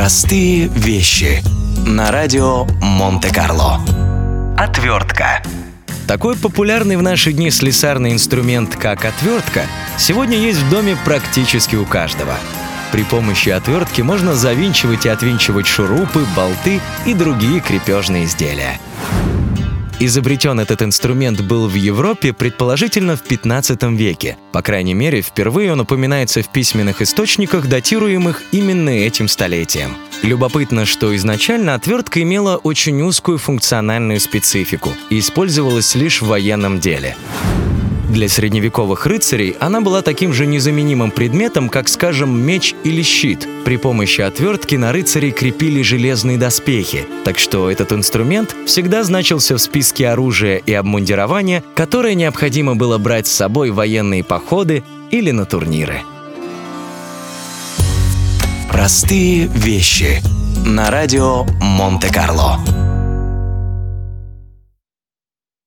Простые вещи. На радио Монте-Карло. Отвертка. Такой популярный в наши дни слесарный инструмент, как отвертка, сегодня есть в доме практически у каждого. При помощи отвертки можно завинчивать и отвинчивать шурупы, болты и другие крепежные изделия. Изобретен этот инструмент был в Европе предположительно в 15 веке. По крайней мере, впервые он упоминается в письменных источниках, датируемых именно этим столетием. Любопытно, что изначально отвертка имела очень узкую функциональную специфику и использовалась лишь в военном деле. Для средневековых рыцарей она была таким же незаменимым предметом, как, скажем, меч или щит. При помощи отвертки на рыцарей крепили железные доспехи, так что этот инструмент всегда значился в списке оружия и обмундирования, которое необходимо было брать с собой в военные походы или на турниры. Простые вещи. На радио Монте-Карло.